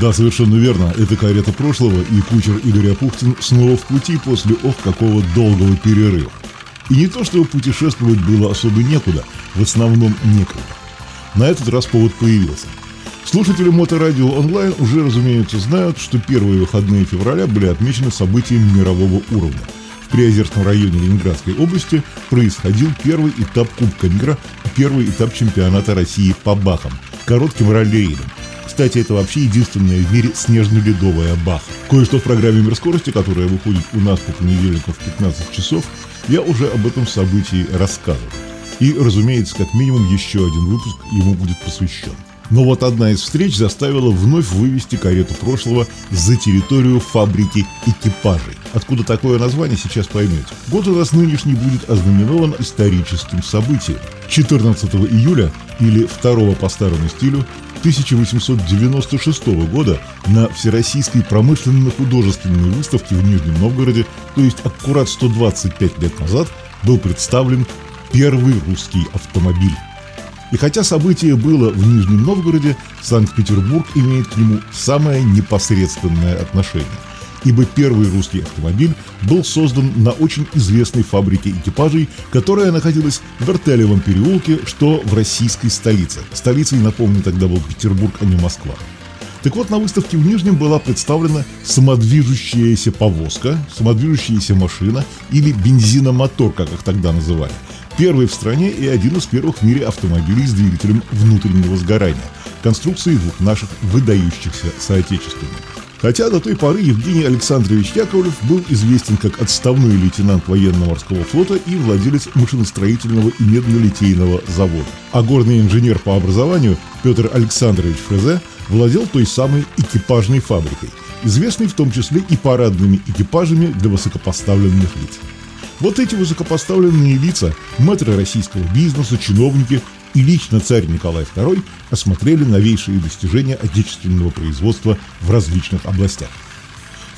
Да, совершенно верно. Это карета прошлого, и кучер Игорь Апухтин снова в пути после ох какого долгого перерыва. И не то, чтобы путешествовать было особо некуда, в основном некогда. На этот раз повод появился. Слушатели Моторадио онлайн уже, разумеется, знают, что первые выходные февраля были отмечены событиями мирового уровня. В Приозерском районе Ленинградской области происходил первый этап Кубка мира и первый этап чемпионата России по бахам, коротким ралли-рейдом. Кстати, это вообще единственная в мире снежно-ледовая баха. Кое-что в программе «Мир скорости», которая выходит у нас по понедельникам в 15 часов, я уже об этом событии рассказывал. И, разумеется, как минимум еще один выпуск ему будет посвящен. Но вот одна из встреч заставила вновь вывести карету прошлого за территорию фабрики экипажей. Откуда такое название, сейчас поймете. Год у нас нынешний будет ознаменован историческим событием. 14 июля или 2 по старому стилю 1896 года на Всероссийской промышленно-художественной выставке в Нижнем Новгороде, то есть аккурат 125 лет назад, был представлен первый русский автомобиль. И хотя событие было в Нижнем Новгороде, Санкт-Петербург имеет к нему самое непосредственное отношение. Ибо первый русский автомобиль был создан на очень известной фабрике экипажей, которая находилась в Вертелевом переулке, что в российской столице. Столицей, напомню, тогда был Петербург, а не Москва. Так вот, на выставке в Нижнем была представлена самодвижущаяся повозка, самодвижущаяся машина или бензиномотор, как их тогда называли – Первый в стране и один из первых в мире автомобилей с двигателем внутреннего сгорания. Конструкции двух наших выдающихся соотечественников. Хотя до той поры Евгений Александрович Яковлев был известен как отставной лейтенант военно-морского флота и владелец машиностроительного и медно-литейного завода. А горный инженер по образованию Петр Александрович Фрезе владел той самой экипажной фабрикой, известной в том числе и парадными экипажами для высокопоставленных лиц. Вот эти высокопоставленные лица, мэтры российского бизнеса, чиновники и лично царь Николай II осмотрели новейшие достижения отечественного производства в различных областях.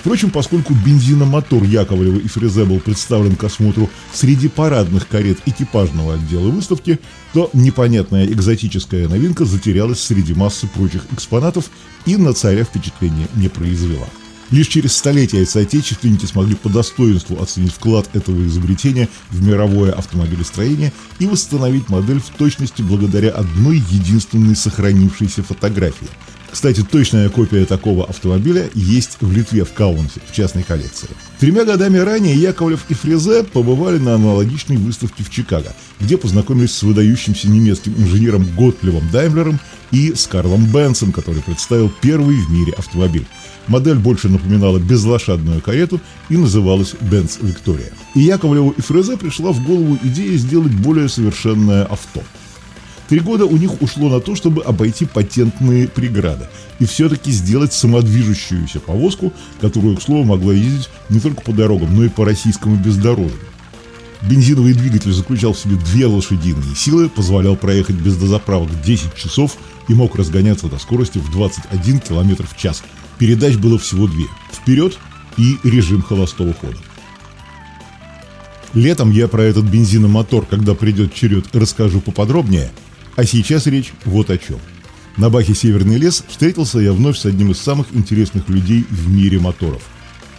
Впрочем, поскольку бензиномотор Яковлева и Фрезе был представлен к осмотру среди парадных карет экипажного отдела выставки, то непонятная экзотическая новинка затерялась среди массы прочих экспонатов и на царя впечатление не произвела. Лишь через столетия соотечественники смогли по достоинству оценить вклад этого изобретения в мировое автомобилестроение и восстановить модель в точности благодаря одной единственной сохранившейся фотографии. Кстати, точная копия такого автомобиля есть в Литве, в Каунсе, в частной коллекции. Тремя годами ранее Яковлев и Фрезе побывали на аналогичной выставке в Чикаго, где познакомились с выдающимся немецким инженером Готлевом Даймлером и с Карлом Бенсом, который представил первый в мире автомобиль. Модель больше напоминала безлошадную карету и называлась Benz Victoria. И Яковлеву и Фрезе пришла в голову идея сделать более совершенное авто. Три года у них ушло на то, чтобы обойти патентные преграды и все-таки сделать самодвижущуюся повозку, которую, к слову, могла ездить не только по дорогам, но и по российскому бездорожью. Бензиновый двигатель заключал в себе две лошадиные силы, позволял проехать без дозаправок 10 часов и мог разгоняться до скорости в 21 км в час – Передач было всего две – вперед и режим холостого хода. Летом я про этот бензиномотор, когда придет черед, расскажу поподробнее, а сейчас речь вот о чем. На Бахе «Северный лес» встретился я вновь с одним из самых интересных людей в мире моторов.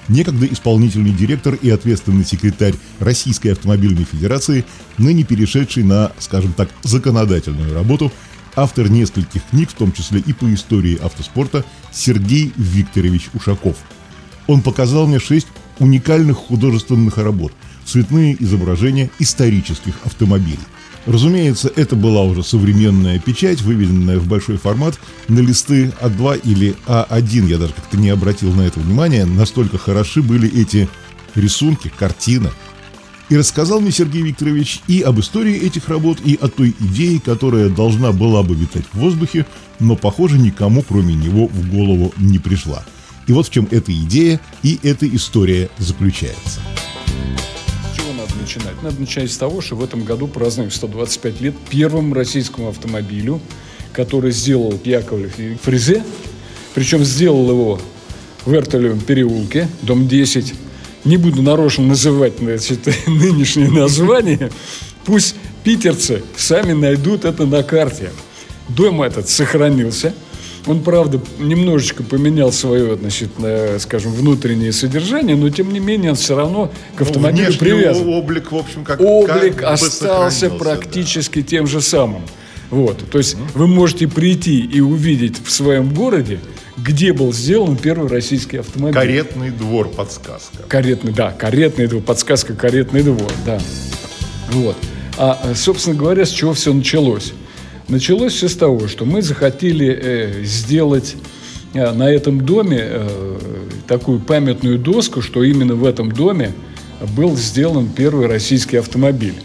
Некогда исполнительный директор и ответственный секретарь Российской автомобильной федерации, ныне перешедший на, скажем так, законодательную работу – автор нескольких книг, в том числе и по истории автоспорта, Сергей Викторович Ушаков. Он показал мне шесть уникальных художественных работ, цветные изображения исторических автомобилей. Разумеется, это была уже современная печать, выведенная в большой формат на листы А2 или А1. Я даже как-то не обратил на это внимания, настолько хороши были эти рисунки, картины, и рассказал мне Сергей Викторович и об истории этих работ, и о той идее, которая должна была бы витать в воздухе, но, похоже, никому, кроме него, в голову не пришла. И вот в чем эта идея и эта история заключается. Начинать? Надо начать с того, что в этом году празднуем 125 лет первому российскому автомобилю, который сделал Яковлев и Фрезе. Причем сделал его в Эртелевом переулке, дом 10, не буду нарочно называть значит, нынешнее название, пусть питерцы сами найдут это на карте. Дом этот сохранился. Он, правда, немножечко поменял свое, значит, э, скажем, внутреннее содержание, но тем не менее он все равно к Ну, автомобилю внешний привязан. облик, в общем, как Облик как остался практически тем же самым. Вот, то есть вы можете прийти и увидеть в своем городе, где был сделан первый российский да. автомобиль. Каретный двор, подсказка. Каретный, да, каретный двор, подсказка каретный двор, да. Вот. А, э, собственно говоря, с чего все началось? Началось все с того, что мы захотели э, сделать э, на этом доме э, такую памятную доску, что именно в этом доме был сделан первый российский автомобиль.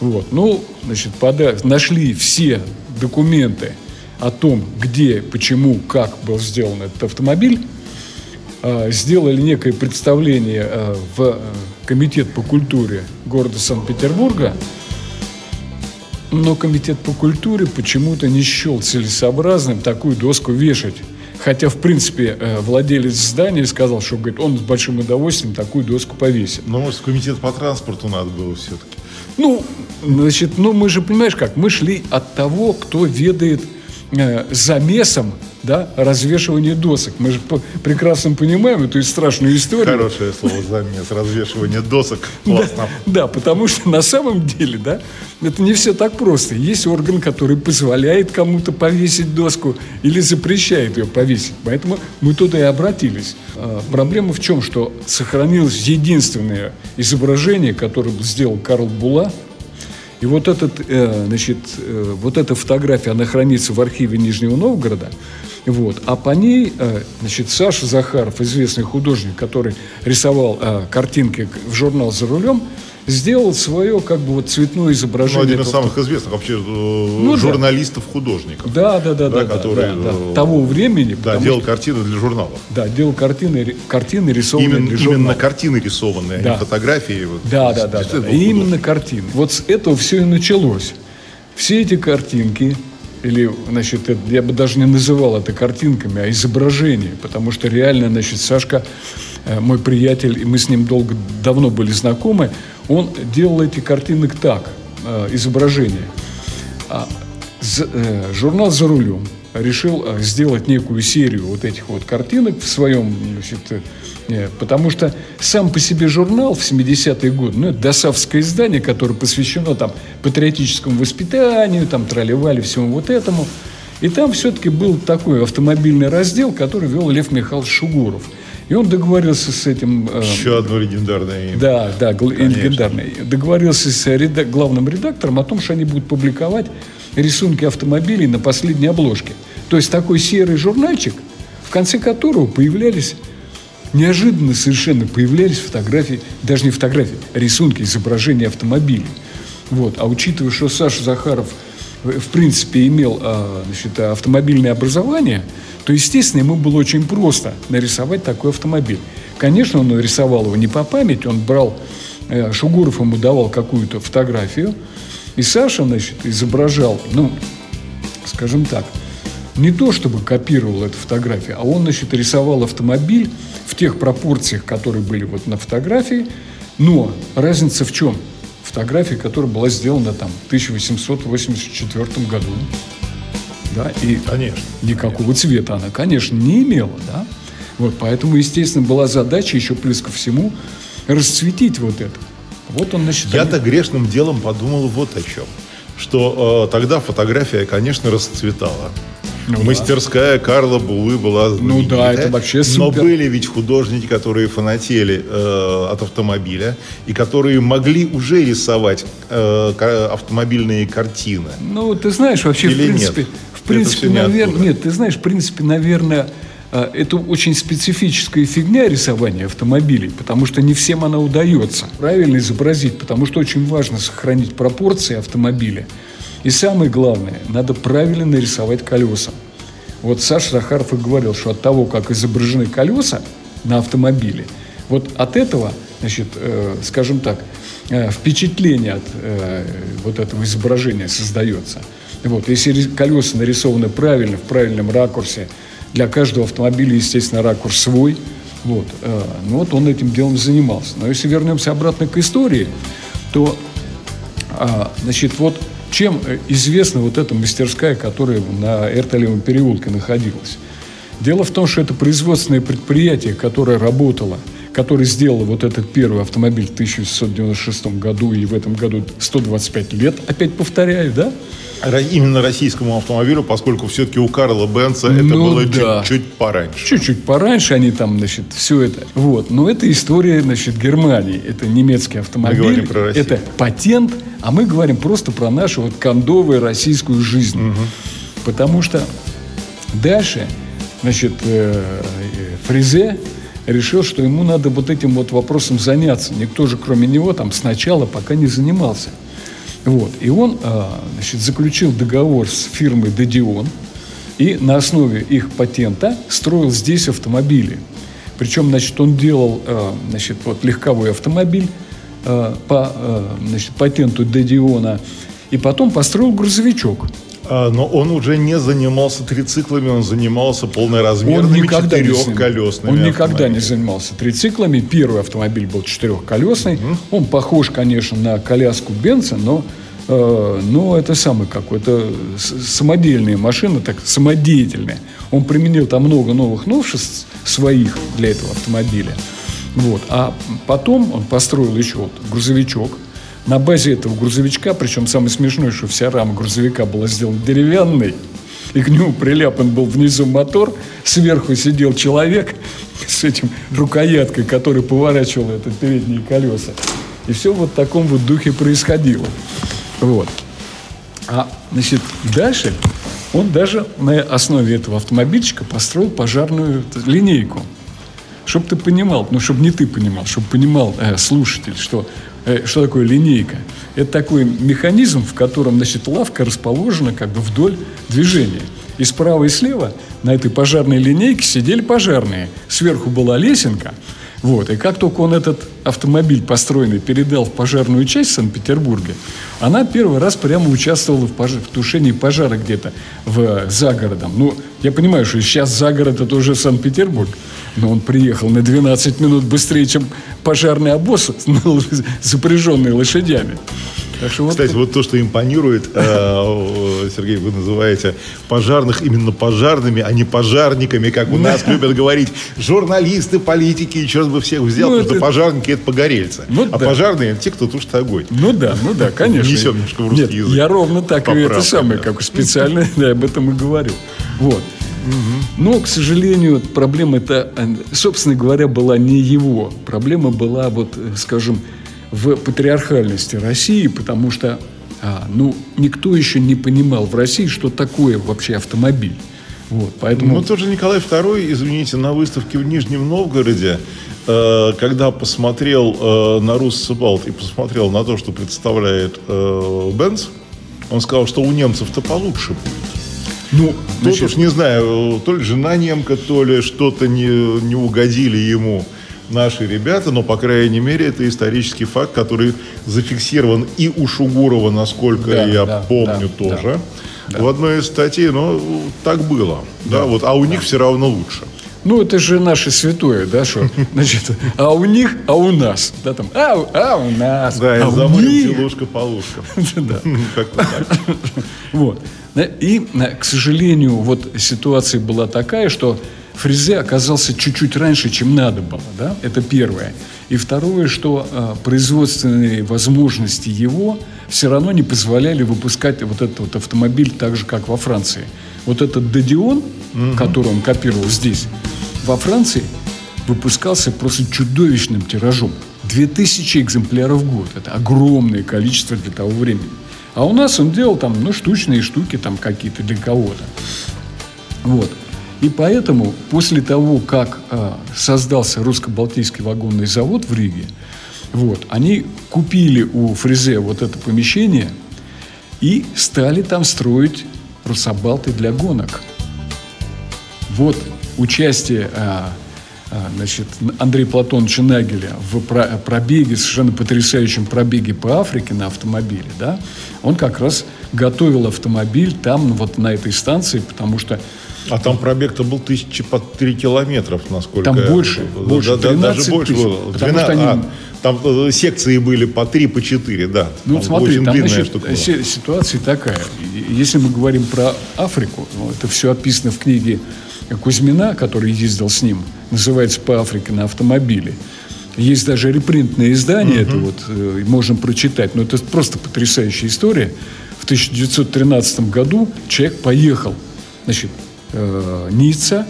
Вот. Ну, значит, пода- нашли все документы о том, где, почему, как был сделан этот автомобиль сделали некое представление в Комитет по культуре города Санкт-Петербурга, но Комитет по культуре почему-то не счел целесообразным такую доску вешать. Хотя, в принципе, э, владелец здания сказал, что говорит, он с большим удовольствием такую доску повесит. Ну, может, в комитет по транспорту надо было все-таки. Ну, значит, ну мы же, понимаешь как, мы шли от того, кто ведает э, замесом да, развешивания досок. Мы же прекрасно понимаем эту страшную историю. Хорошее слово замес, развешивание досок. Классно. Да, потому что на самом деле, да, это не все так просто. Есть орган, который позволяет кому-то повесить доску или запрещает ее повесить. Поэтому мы туда и обратились. А, Проблема в чем, что сохранилось единственное изображение, которое сделал Карл Була. И вот, этот, э, значит, э, вот эта фотография, она хранится в архиве Нижнего Новгорода. Вот. А по ней, э, значит, Саша Захаров, известный художник, который рисовал э, картинки в журнал «За рулем», сделал свое как бы вот цветное Ну, изображение. один из самых известных вообще э, да. журналистов-художников. Да, да, да, да, Да, да, который, да, да. э, того времени. Да, делал что- картины для журналов. да, делал картины, картины рисованные Именно, для именно картины рисованные, а Да. не фотографии. Вот, Да, да, да, да, да. И именно картины. Вот с этого все и началось. Все эти картинки, или, значит, это- я бы даже не называл это картинками, а изображения, потому что реально, значит, Сашка, э, мой приятель, и мы с ним долго, давно были знакомы, он делал эти картинок так, э, изображения. А, э, журнал «За рулем» решил э, сделать некую серию вот этих вот картинок в своем, значит, э, э, потому что сам по себе журнал в 70-е годы, ну, это досавское издание, которое посвящено там патриотическому воспитанию, там тролливали всему вот этому. И там все-таки был такой автомобильный раздел, который вел Лев Михайлович Шугуров. И он договорился с этим Еще одно легендарное имя. да, да, Конечно. легендарный. Договорился с реда- главным редактором о том, что они будут публиковать рисунки автомобилей на последней обложке. То есть такой серый журнальчик, в конце которого появлялись неожиданно совершенно появлялись фотографии, даже не фотографии, рисунки, изображения автомобилей. Вот. А учитывая, что Саша Захаров э, в принципе имел а, значит, автомобильное образование, то, естественно, ему было очень просто нарисовать такой автомобиль. Конечно, он рисовал его не по памяти, он брал, э, Шугуров ему давал какую-то фотографию, и Саша, значит, изображал, ну, скажем так, не то чтобы копировал эту фотографию, а он, значит, рисовал автомобиль в тех пропорциях, которые были вот на фотографии, но разница в чем? Фотография, которая была сделана там в 1884 году, да, и Конечно. никакого цвета она, конечно, не имела, да. Вот, поэтому, естественно, была задача еще плюс ко всему расцветить вот это. Вот он, значит, Я-то грешным делом подумал вот о чем. Что э, тогда фотография, конечно, расцветала. Ну да. Мастерская Карла Булы была знаменитая. Ну да, это вообще Но супер. были ведь художники, которые фанатели э, от автомобиля и которые могли уже рисовать э, автомобильные картины. Ну, ты знаешь, вообще, Или в принципе, нет? в принципе, наверное, нет, ты знаешь, в принципе, наверное, это очень специфическая фигня рисования автомобилей, потому что не всем она удается правильно изобразить, потому что очень важно сохранить пропорции автомобиля. И самое главное, надо правильно нарисовать колеса. Вот Саша Захаров и говорил, что от того, как изображены колеса на автомобиле, вот от этого, значит, э, скажем так, э, впечатление от э, вот этого изображения создается. Вот, если колеса нарисованы правильно, в правильном ракурсе, для каждого автомобиля, естественно, ракурс свой, вот, э, ну вот он этим делом занимался. Но если вернемся обратно к истории, то а, значит, вот чем э, известна вот эта мастерская, которая на Эрталевом переулке находилась? Дело в том, что это производственное предприятие, которое работало, которое сделало вот этот первый автомобиль в 1696 году и в этом году 125 лет, опять повторяю, да? Именно российскому автомобилю, поскольку все-таки у Карла Бенца это ну, было да. чуть-чуть пораньше. Чуть-чуть пораньше они там, значит, все это. Вот. Но это история, значит, Германии. Это немецкий автомобиль. Мы говорим про Россию. Это патент, а мы говорим просто про нашу вот кондовую российскую жизнь. Угу. Потому что дальше, значит, э, Фризе решил, что ему надо вот этим вот вопросом заняться. Никто же, кроме него, там сначала пока не занимался. Вот. И он а, значит, заключил договор с фирмой «Дедион» и на основе их патента строил здесь автомобили. Причем, значит, он делал, а, значит, вот легковой автомобиль а, по, значит, патенту Дедиона, и потом построил грузовичок – но он уже не занимался трициклами, он занимался полноразмерными четырехколесными. Он никогда не занимался трициклами. Первый автомобиль был четырехколесный. Угу. Он похож, конечно, на коляску Бенца, но э, но это самый какой-то самодельная машина, так самодеятельная. Он применил там много новых новшеств своих для этого автомобиля. Вот. А потом он построил еще вот грузовичок, на базе этого грузовичка, причем самое смешное, что вся рама грузовика была сделана деревянной, и к нему приляпан был внизу мотор, сверху сидел человек с этим рукояткой, который поворачивал это передние колеса. И все вот в таком вот духе происходило. Вот. А, значит, дальше он даже на основе этого автомобильчика построил пожарную линейку. Чтобы ты понимал, ну, чтобы не ты понимал, чтобы понимал э, слушатель, что что такое линейка? Это такой механизм, в котором значит, лавка расположена как бы вдоль движения. И справа и слева на этой пожарной линейке сидели пожарные. Сверху была лесенка. Вот. И как только он этот автомобиль построенный передал в пожарную часть Санкт-Петербурга, она первый раз прямо участвовала в, пож... в тушении пожара где-то в... за городом. Ну, я понимаю, что сейчас за город это уже Санкт-Петербург, но он приехал на 12 минут быстрее, чем пожарный обоз, запряженный лошадями. Так что Кстати, вот, вот то, что импонирует, э, Сергей, вы называете пожарных именно пожарными, а не пожарниками, как у нас любят говорить журналисты, политики, черт бы всех взял, ну, потому что пожарники это погорельцы. Ну, а да. пожарные те, кто тушит огонь. Ну да, ну да, конечно. Несем немножко в русский Нет, язык. Я ровно так и это самое, как специально об этом и говорю. Вот. Но, к сожалению, проблема это, собственно говоря, была не его. Проблема была, вот, скажем, в патриархальности России, потому что а, ну, никто еще не понимал в России, что такое вообще автомобиль. Вот, поэтому... Ну, тоже Николай II, извините, на выставке в Нижнем Новгороде, э, когда посмотрел э, на Руссебалт и посмотрел на то, что представляет э, Бенц, он сказал, что у немцев-то получше будет. Ну, значит... тут уж не знаю, то ли жена немка, то ли что-то не, не угодили ему наши ребята, но, по крайней мере, это исторический факт, который зафиксирован и у Шугурова, насколько да, я да, помню, да, тоже. Да. В одной из статей, но так было. Да. Да, вот, а у да. них все равно лучше. Ну, это же наше святое, да, что, значит, а у них, а у нас, да, там, а, а у нас, да, а у них. ложка по ложкам. Да. Как-то так. Вот. И, к сожалению, вот ситуация была такая, что Фрезе оказался чуть-чуть раньше, чем надо было. Да? Это первое. И второе, что э, производственные возможности его все равно не позволяли выпускать вот этот вот автомобиль так же, как во Франции. Вот этот Дедион, угу. который он копировал здесь, во Франции выпускался просто чудовищным тиражом. 2000 экземпляров в год. Это огромное количество для того времени. А у нас он делал там, ну, штучные штуки там какие-то для кого-то. Вот. И поэтому после того, как э, создался русско-балтийский вагонный завод в Риге, вот, они купили у Фрезе вот это помещение и стали там строить русабалты для гонок. Вот участие э, значит, Андрея Платоновича Нагеля в пробеге, совершенно потрясающем пробеге по Африке на автомобиле, да, он как раз готовил автомобиль там, вот на этой станции, потому что А там пробег-то был тысячи по три километров, насколько Там больше, больше, да, даже больше тысяч, было. потому 12, что они... а, там э, секции были по три, по четыре, да. Ну, там смотри, там значит, штука была. ситуация такая. Если мы говорим про Африку, ну, это все описано в книге Кузьмина, который ездил с ним, называется «По Африке на автомобиле». Есть даже репринтное издание, uh-huh. это вот э, можем прочитать, но это просто потрясающая история. В 1913 году человек поехал, значит, э, Ницца,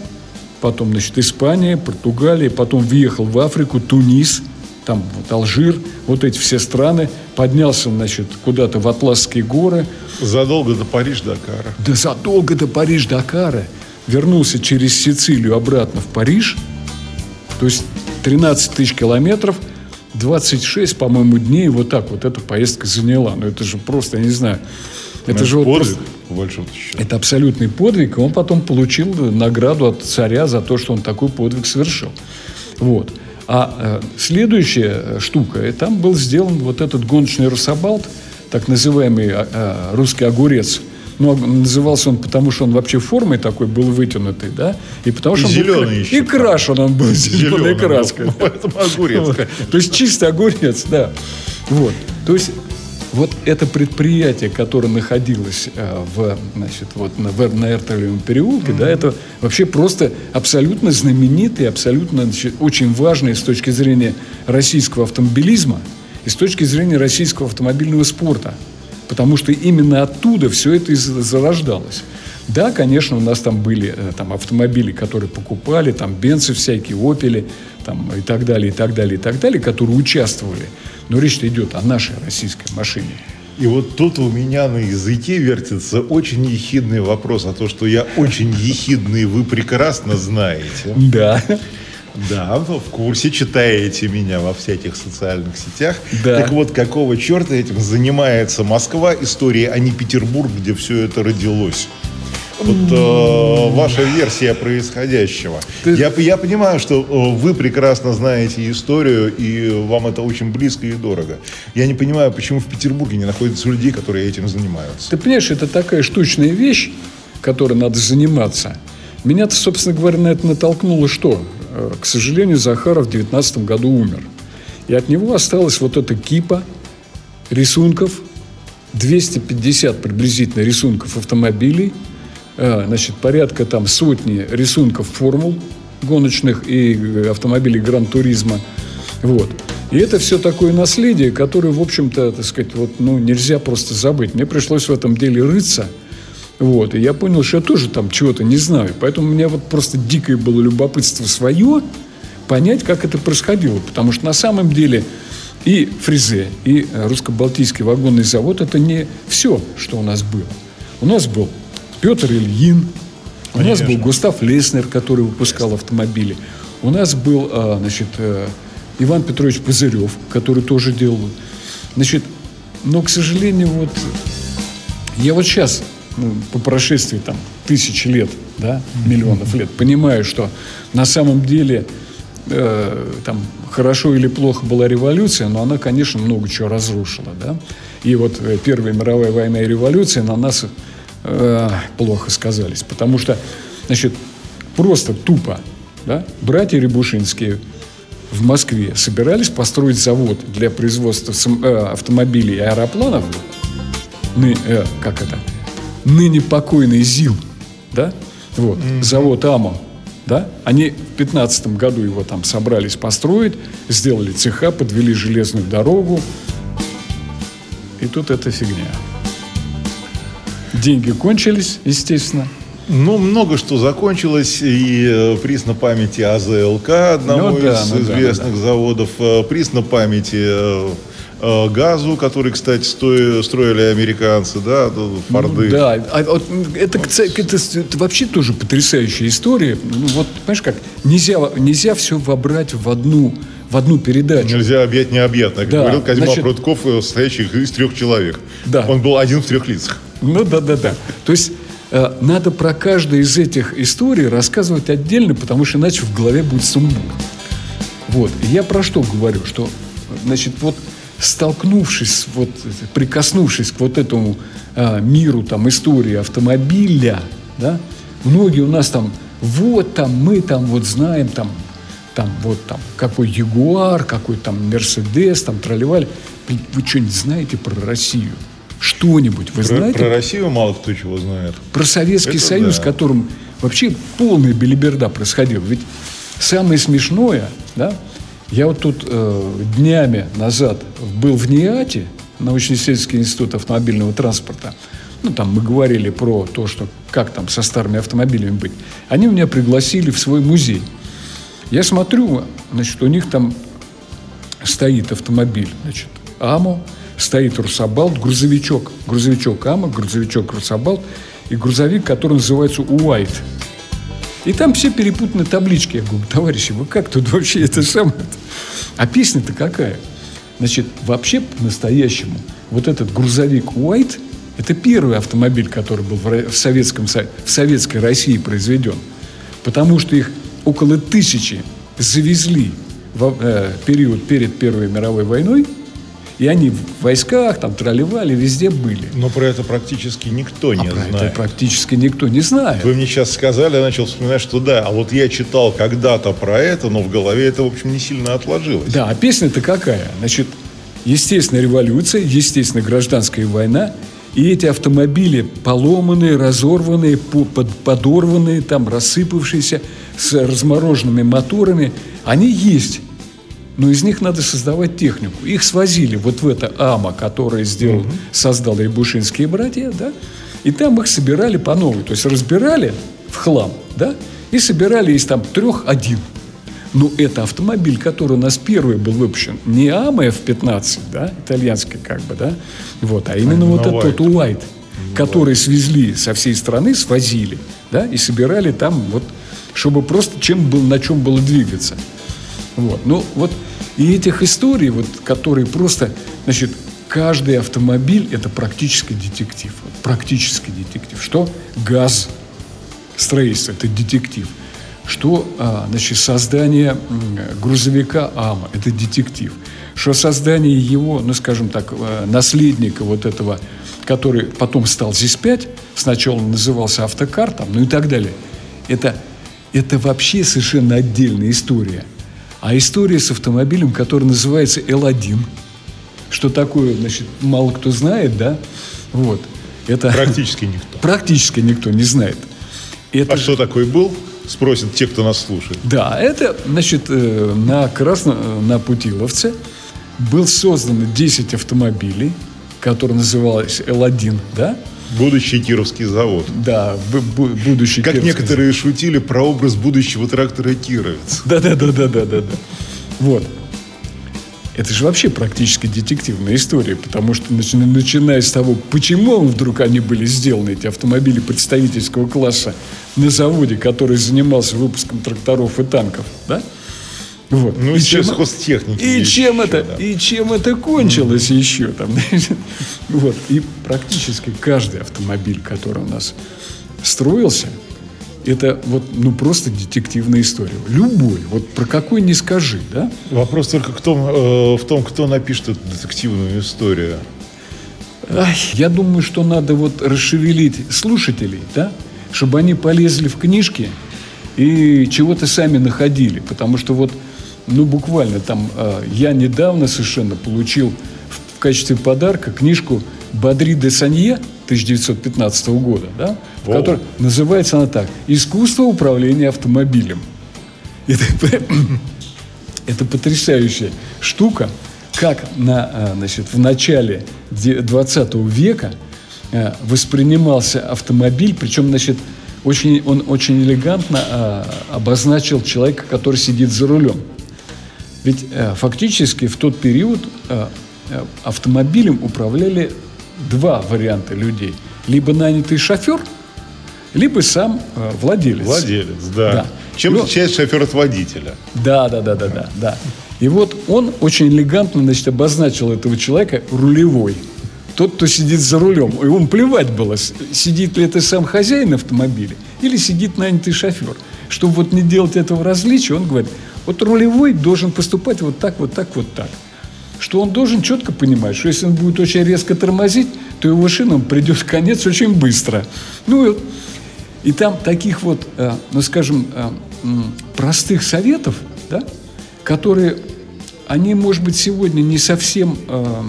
потом, значит, Испания, Португалия, потом въехал в Африку, Тунис, там вот Алжир, вот эти все страны, поднялся, значит, куда-то в Атласские горы. Задолго до Париж-Дакара. Да задолго до Париж-Дакара. Вернулся через Сицилию обратно в Париж. То есть 13 тысяч километров, 26, по-моему, дней вот так вот эта поездка заняла. Ну, это же просто, я не знаю, это Ну, же вот подвиг, просто- по большому счету. это абсолютный подвиг, и он потом получил награду от царя за то, что он такой подвиг совершил. Вот. А э, следующая э, штука, и там был сделан вот этот гоночный рособалт, так называемый э, русский огурец. Ну, а назывался он потому, что он вообще формой такой был вытянутый, да, и потому что И он был зеленый кра- еще. и крашен он был зеленой был, краской. поэтому огурец. Вот. То есть чистый огурец, да. Вот. То есть вот это предприятие, которое находилось э, в, значит, вот на, в- на Эртовлевом переулке, да, это вообще просто абсолютно знаменитый, абсолютно значит, очень важный с точки зрения российского автомобилизма и с точки зрения российского автомобильного спорта. Потому что именно оттуда все это и за- зарождалось. Да, конечно, у нас там были э, там, автомобили, которые покупали, там бенцы всякие, опели, там, и так далее, и так далее, и так далее, которые участвовали. Но речь идет о нашей российской машине. И вот тут у меня на языке вертится очень ехидный вопрос, а то, что я очень ехидный, вы прекрасно знаете. Да. Да, в курсе, читаете меня во всяких социальных сетях. Да. Так вот, какого черта этим занимается Москва, история, а не Петербург, где все это родилось? Вот э, ваша версия происходящего. Ты- Я, я понимаю, что э, вы прекрасно знаете историю, и вам это очень близко и дорого. Я не понимаю, почему в Петербурге не находится людей, которые этим занимаются. Ты понимаешь, это такая штучная вещь, которой надо заниматься. Меня-то, собственно говоря, на это натолкнуло что? Э, К сожалению, Захаров в 19 году умер. И от него осталась вот эта кипа рисунков, 250 приблизительно рисунков автомобилей, значит, порядка там сотни рисунков формул гоночных и э, автомобилей Гран-туризма. Вот. И это все такое наследие, которое, в общем-то, так сказать, вот, ну, нельзя просто забыть. Мне пришлось в этом деле рыться. Вот. И я понял, что я тоже там чего-то не знаю. Поэтому у меня вот просто дикое было любопытство свое понять, как это происходило. Потому что на самом деле и Фризе, и э, русско-балтийский вагонный завод – это не все, что у нас было. У нас был Петр Ильин, у нас был Густав Леснер, который выпускал автомобили. У нас был, а, значит, э, Иван Петрович Пузырев, который тоже делал. Значит, но, к сожалению, вот я вот сейчас, ну, по прошествии там тысяч лет, да, миллионов лет, понимаю, что на самом деле э, там хорошо или плохо была революция, но она, конечно, много чего разрушила, да. И вот э, Первая мировая война и революция на нас э, плохо сказались, потому что, значит, просто тупо, да, братья Рябушинские в Москве собирались построить завод для производства э, автомобилей и аэропланов, ны- э, как это, ныне покойный ЗИЛ, да, вот, завод АМО, да, они в 15 году его там собрались построить, сделали цеха, подвели железную дорогу, и тут эта фигня. Деньги кончились, естественно. Ну, много что закончилось, и э, приз на памяти АЗЛК, одного Ну да, из ну да, известных ну заводов, э, приз на памяти э, газу, который, кстати, строили американцы, да, Форды. Ну, да, а вот это, это, с- это вообще тоже потрясающая история. Ну, вот, понимаешь, как нельзя, нельзя все вобрать в одну, в одну передачу. Нельзя объять необъятное, как Да, говорил значит- Прутков, э, состоящий из трех человек. Да. Он был один в трех лицах. Ну да, да, да. То есть э, надо про каждую из этих историй рассказывать отдельно, потому что иначе в голове будет сумбур. Вот. И я про что говорю? Что, значит, вот столкнувшись, вот, прикоснувшись к вот этому а, миру там, истории автомобиля, да, многие у нас там, вот там, мы там вот знаем там, там вот там, какой Ягуар, какой там Мерседес, там тролливали. Вы что-нибудь знаете про Россию? Что-нибудь вы про, знаете? Про Россию мало кто чего знает. Про Советский Это Союз, да. которым вообще полная белиберда происходила. Ведь самое смешное, да, я вот тут э, днями назад был в НИАТе, научно-исследовательский институт автомобильного транспорта. Ну, там мы говорили про то, что как там со старыми автомобилями быть. Они меня пригласили в свой музей. Я смотрю, значит, у них там стоит автомобиль, значит, АМО, стоит Русабалт, грузовичок, грузовичок АМО, грузовичок Русабалт и грузовик, который называется Уайт. И там все перепутаны таблички. Я говорю, товарищи, вы как тут вообще это самое? А песня-то какая? Значит, вообще по-настоящему вот этот грузовик Уайт – это первый автомобиль, который был в, Советском, в Советской России произведен. Потому что их около тысячи завезли в э, период перед Первой мировой войной – и они в войсках, там, тролливали, везде были. Но про это практически никто не а знает. Про это практически никто не знает. Вы мне сейчас сказали, я начал вспоминать, что да, а вот я читал когда-то про это, но в голове это, в общем, не сильно отложилось. Да, а песня-то какая? Значит, естественно, революция, естественно, гражданская война, и эти автомобили поломанные, разорванные, подорванные, там, рассыпавшиеся, с размороженными моторами, они есть но из них надо создавать технику. Их свозили вот в это АМА, которое сделал, угу. создал Рябушинские братья, да, и там их собирали по новой. То есть разбирали в хлам, да, и собирали из там трех один. Но это автомобиль, который у нас первый был выпущен, не АМА F-15, да, итальянский как бы, да, вот, а именно а вот этот Уайт, который свезли со всей страны, свозили, да, и собирали там вот, чтобы просто чем был, на чем было двигаться. Вот. Ну, вот и этих историй, вот, которые просто, значит, каждый автомобиль – это практически детектив. Вот, практически детектив. Что газ, строительство – это детектив. Что, а, значит, создание грузовика АМА – это детектив. Что создание его, ну, скажем так, а, наследника вот этого, который потом стал ЗИС-5, сначала он назывался автокар, там, ну и так далее. Это, это вообще совершенно отдельная история – а история с автомобилем, который называется L1. Что такое, значит, мало кто знает, да? Вот. Это... Практически никто. Практически никто не знает. Это... А что такое был? Спросят те, кто нас слушает. Да, это, значит, э, на Красно... на Путиловце был создано 10 автомобилей, которые назывались L1, да? Будущий Кировский завод. Да, будущий Как Кировский некоторые завод. шутили про образ будущего трактора Кировец. Да-да-да-да-да-да. Вот. Это же вообще практически детективная история, потому что начиная с того, почему вдруг они были сделаны, эти автомобили представительского класса, на заводе, который занимался выпуском тракторов и танков, да? Вот. Ну, и чем, хозтехники. И чем, еще, это, да. и чем это кончилось mm-hmm. еще там. вот. И практически каждый автомобиль, который у нас строился, это вот, ну, просто детективная история. Любой, вот про какой не скажи, да? Вопрос только в том, э, в том кто напишет эту детективную историю. Ай, я думаю, что надо вот расшевелить слушателей, да, чтобы они полезли в книжки и чего-то сами находили. Потому что вот ну, буквально там, э, я недавно совершенно получил в, качестве подарка книжку Бадри де Санье 1915 года, да, в которой называется она так «Искусство управления автомобилем». Это, это потрясающая штука, как на, э, значит, в начале 20 века э, воспринимался автомобиль, причем, значит, очень, он очень элегантно а, обозначил человека, который сидит за рулем. Ведь э, фактически в тот период э, э, автомобилем управляли два варианта людей. Либо нанятый шофер, либо сам э, владелец. Владелец, да. да. Чем отличается шофер от водителя? Да, да, да, да, да, да. И вот он очень элегантно, значит, обозначил этого человека рулевой. Тот, кто сидит за рулем. И ему плевать было, сидит ли это сам хозяин автомобиля или сидит нанятый шофер. Чтобы вот не делать этого различия, он говорит, вот рулевой должен поступать вот так, вот так, вот так. Что он должен четко понимать, что если он будет очень резко тормозить, то его шинам придет конец очень быстро. Ну, И там таких вот, э, ну скажем, э, простых советов, да, которые, они, может быть, сегодня не совсем, э,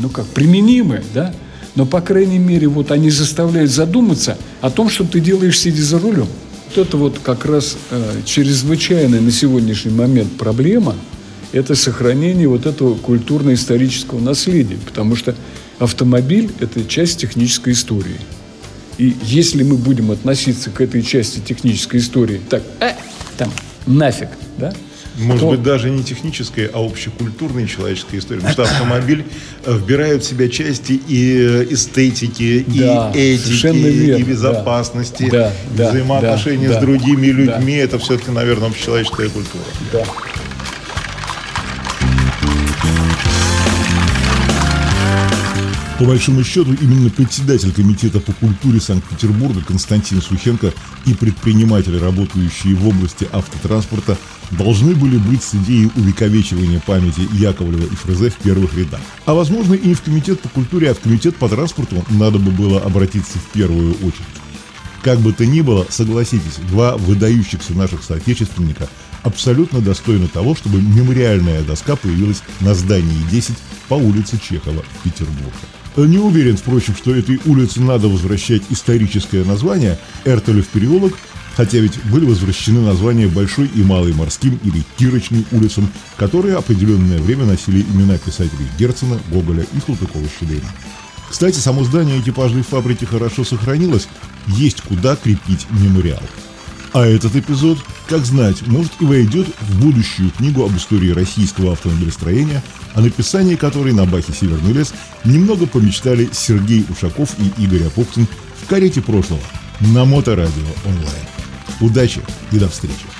ну как, применимы, да, но, по крайней мере, вот они заставляют задуматься о том, что ты делаешь, сидя за рулем. Вот это вот как раз э, чрезвычайная на сегодняшний момент проблема – это сохранение вот этого культурно-исторического наследия, потому что автомобиль – это часть технической истории. И если мы будем относиться к этой части технической истории так, э, там, нафиг, да, может быть, даже не техническая, а общекультурная человеческая история. Потому что автомобиль э, вбирает в себя части и э, эстетики, да, и этики, верно, и безопасности, да, да, взаимоотношения да, с другими людьми. Да. Это все-таки, наверное, общечеловеческая культура. Да. По большому счету, именно председатель Комитета по культуре Санкт-Петербурга Константин Сухенко и предприниматели, работающие в области автотранспорта, должны были быть с идеей увековечивания памяти Яковлева и Фрезе в первых рядах. А возможно и не в Комитет по культуре, а в Комитет по транспорту надо бы было обратиться в первую очередь. Как бы то ни было, согласитесь, два выдающихся наших соотечественника абсолютно достойны того, чтобы мемориальная доска появилась на здании 10 по улице Чехова в Петербурге. Не уверен, впрочем, что этой улице надо возвращать историческое название Эртелев переулок, хотя ведь были возвращены названия Большой и Малой морским или Кирочной улицам, которые определенное время носили имена писателей Герцена, Гоголя и Салтыкова-Щедрина. Кстати, само здание экипажной фабрики хорошо сохранилось, есть куда крепить мемориал. А этот эпизод, как знать, может и войдет в будущую книгу об истории российского автомобилестроения, о написании которой на Бахе «Северный лес» немного помечтали Сергей Ушаков и Игорь Апоптин в карете прошлого на Моторадио онлайн. Удачи и до встречи!